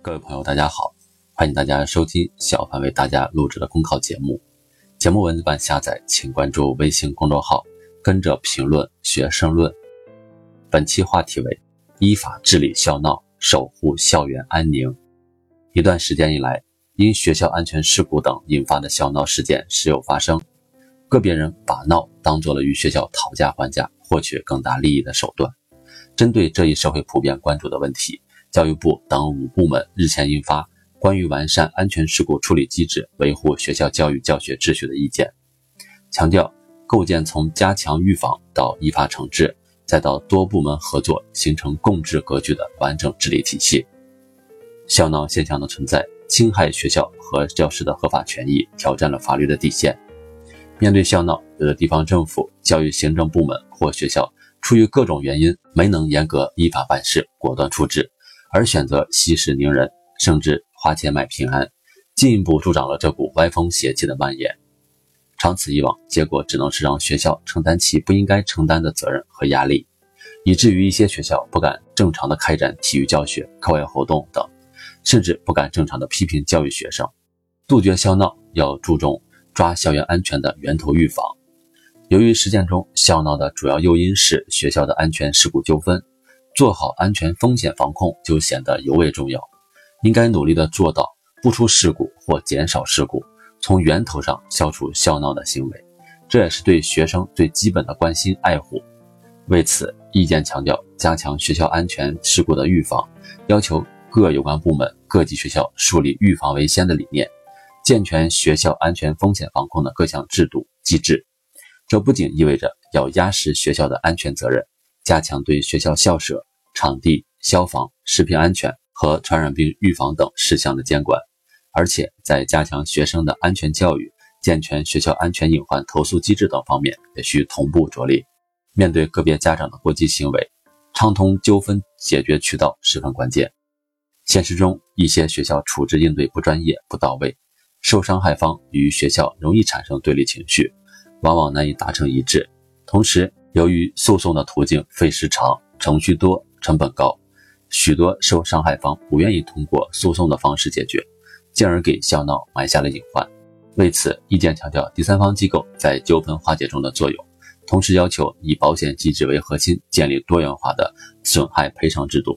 各位朋友，大家好，欢迎大家收听小凡为大家录制的公考节目。节目文字版下载，请关注微信公众号，跟着评论学申论。本期话题为依法治理校闹，守护校园安宁。一段时间以来，因学校安全事故等引发的校闹事件时有发生，个别人把闹当做了与学校讨价还价、获取更大利益的手段。针对这一社会普遍关注的问题。教育部等五部门日前印发《关于完善安全事故处理机制，维护学校教育教学秩序的意见》，强调构建从加强预防到依法惩治，再到多部门合作形成共治格局的完整治理体系。校闹现象的存在，侵害学校和教师的合法权益，挑战了法律的底线。面对校闹，有的地方政府、教育行政部门或学校出于各种原因没能严格依法办事，果断处置。而选择息事宁人，甚至花钱买平安，进一步助长了这股歪风邪气的蔓延。长此以往，结果只能是让学校承担起不应该承担的责任和压力，以至于一些学校不敢正常的开展体育教学、课外活动等，甚至不敢正常的批评教育学生。杜绝校闹，要注重抓校园安全的源头预防。由于实践中校闹的主要诱因是学校的安全事故纠纷。做好安全风险防控就显得尤为重要，应该努力的做到不出事故或减少事故，从源头上消除笑闹的行为，这也是对学生最基本的关心爱护。为此，意见强调加强学校安全事故的预防，要求各有关部门、各级学校树立预防为先的理念，健全学校安全风险防控的各项制度机制。这不仅意味着要压实学校的安全责任，加强对学校校舍。场地、消防、食品安全和传染病预防等事项的监管，而且在加强学生的安全教育、健全学校安全隐患投诉机制等方面也需同步着力。面对个别家长的过激行为，畅通纠纷解决渠道十分关键。现实中，一些学校处置应对不专业、不到位，受伤害方与学校容易产生对立情绪，往往难以达成一致。同时，由于诉讼的途径费时长、程序多。成本高，许多受伤害方不愿意通过诉讼的方式解决，进而给校闹埋下了隐患。为此，意见强调第三方机构在纠纷化解中的作用，同时要求以保险机制为核心，建立多元化的损害赔偿制度。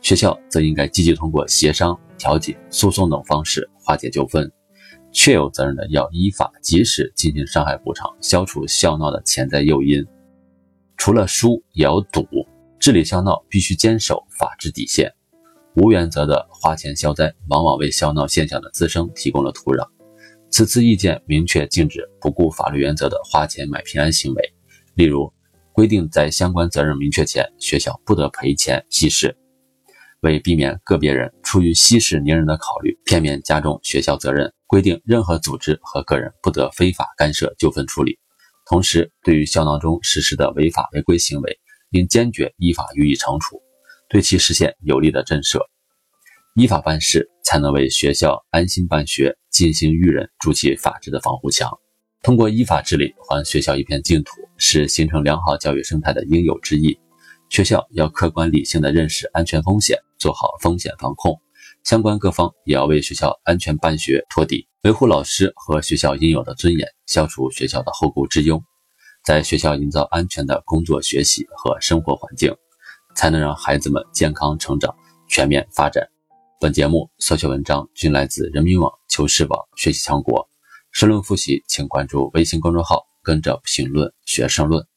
学校则应该积极通过协商、调解、诉讼等方式化解纠纷，确有责任的要依法及时进行伤害补偿，消除校闹的潜在诱因。除了输，也要赌。治理校闹必须坚守法治底线，无原则的花钱消灾，往往为校闹现象的滋生提供了土壤。此次意见明确禁止不顾法律原则的花钱买平安行为，例如规定在相关责任明确前，学校不得赔钱息事。为避免个别人出于息事宁人的考虑，片面加重学校责任，规定任何组织和个人不得非法干涉纠纷处理。同时，对于校闹中实施的违法违规行为，应坚决依法予以惩处，对其实现有力的震慑。依法办事，才能为学校安心办学、尽心育人筑起法治的防护墙。通过依法治理，还学校一片净土，是形成良好教育生态的应有之义。学校要客观理性地认识安全风险，做好风险防控。相关各方也要为学校安全办学托底，维护老师和学校应有的尊严，消除学校的后顾之忧。在学校营造安全的工作、学习和生活环境，才能让孩子们健康成长、全面发展。本节目所写文章均来自人民网、求是网、学习强国。申论复习，请关注微信公众号，跟着评论学申论。